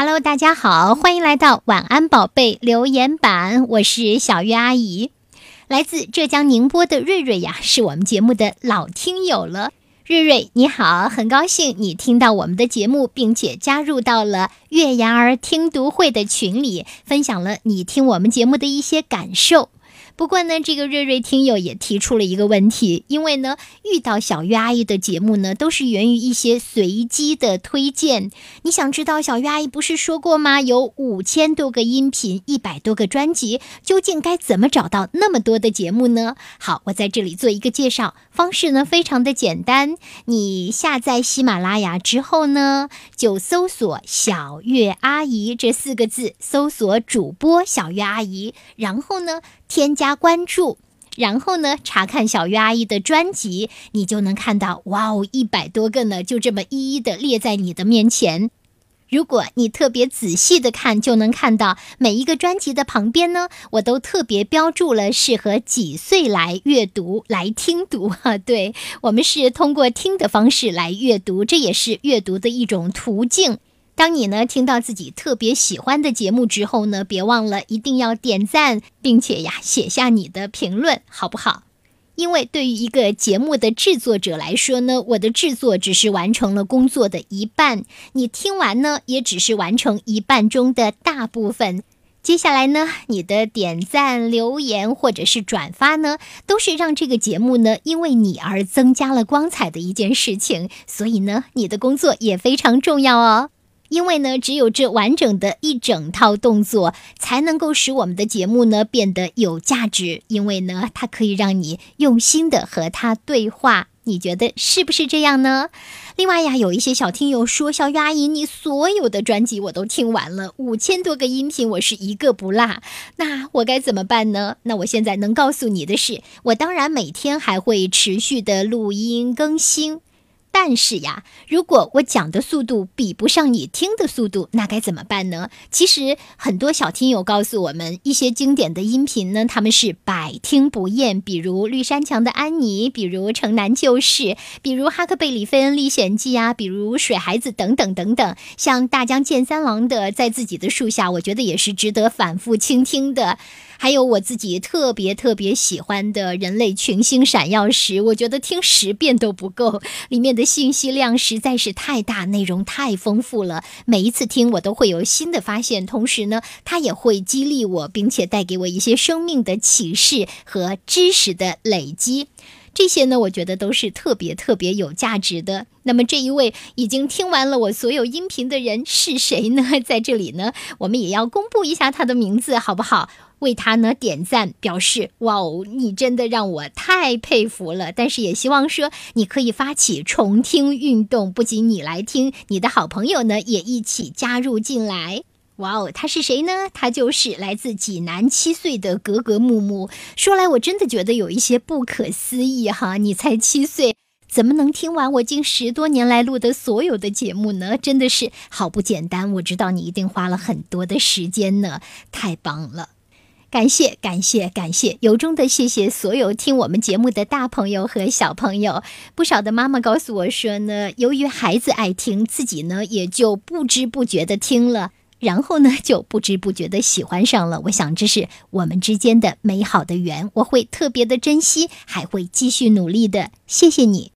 Hello，大家好，欢迎来到晚安宝贝留言板，我是小月阿姨。来自浙江宁波的瑞瑞呀，是我们节目的老听友了。瑞瑞你好，很高兴你听到我们的节目，并且加入到了月牙儿听读会的群里，分享了你听我们节目的一些感受。不过呢，这个瑞瑞听友也提出了一个问题，因为呢，遇到小月阿姨的节目呢，都是源于一些随机的推荐。你想知道小月阿姨不是说过吗？有五千多个音频，一百多个专辑，究竟该怎么找到那么多的节目呢？好，我在这里做一个介绍，方式呢非常的简单，你下载喜马拉雅之后呢，就搜索“小月阿姨”这四个字，搜索主播小月阿姨，然后呢。添加关注，然后呢，查看小鱼阿姨的专辑，你就能看到，哇哦，一百多个呢，就这么一一的列在你的面前。如果你特别仔细的看，就能看到每一个专辑的旁边呢，我都特别标注了适合几岁来阅读、来听读。哈，对我们是通过听的方式来阅读，这也是阅读的一种途径。当你呢听到自己特别喜欢的节目之后呢，别忘了一定要点赞，并且呀写下你的评论，好不好？因为对于一个节目的制作者来说呢，我的制作只是完成了工作的一半，你听完呢也只是完成一半中的大部分。接下来呢，你的点赞、留言或者是转发呢，都是让这个节目呢因为你而增加了光彩的一件事情。所以呢，你的工作也非常重要哦。因为呢，只有这完整的一整套动作，才能够使我们的节目呢变得有价值。因为呢，它可以让你用心的和他对话。你觉得是不是这样呢？另外呀，有一些小听友说：“小鱼阿姨，你所有的专辑我都听完了，五千多个音频，我是一个不落。那我该怎么办呢？那我现在能告诉你的是，我当然每天还会持续的录音更新。”但是呀，如果我讲的速度比不上你听的速度，那该怎么办呢？其实很多小听友告诉我们，一些经典的音频呢，他们是百听不厌，比如绿山墙的安妮，比如城南旧事，比如哈克贝里费恩历险记啊，比如水孩子等等等等。像大江健三郎的在自己的树下，我觉得也是值得反复倾听的。还有我自己特别特别喜欢的人类群星闪耀时，我觉得听十遍都不够，里面的信息量实在是太大，内容太丰富了。每一次听我都会有新的发现，同时呢，它也会激励我，并且带给我一些生命的启示和知识的累积。这些呢，我觉得都是特别特别有价值的。那么这一位已经听完了我所有音频的人是谁呢？在这里呢，我们也要公布一下他的名字，好不好？为他呢点赞，表示哇哦，你真的让我太佩服了。但是也希望说，你可以发起重听运动，不仅你来听，你的好朋友呢也一起加入进来。哇哦，他是谁呢？他就是来自济南七岁的格格木木。说来我真的觉得有一些不可思议哈！你才七岁，怎么能听完我近十多年来录的所有的节目呢？真的是好不简单。我知道你一定花了很多的时间呢，太棒了！感谢感谢感谢，由衷的谢谢所有听我们节目的大朋友和小朋友。不少的妈妈告诉我说呢，由于孩子爱听，自己呢也就不知不觉的听了。然后呢，就不知不觉的喜欢上了。我想这是我们之间的美好的缘，我会特别的珍惜，还会继续努力的。谢谢你。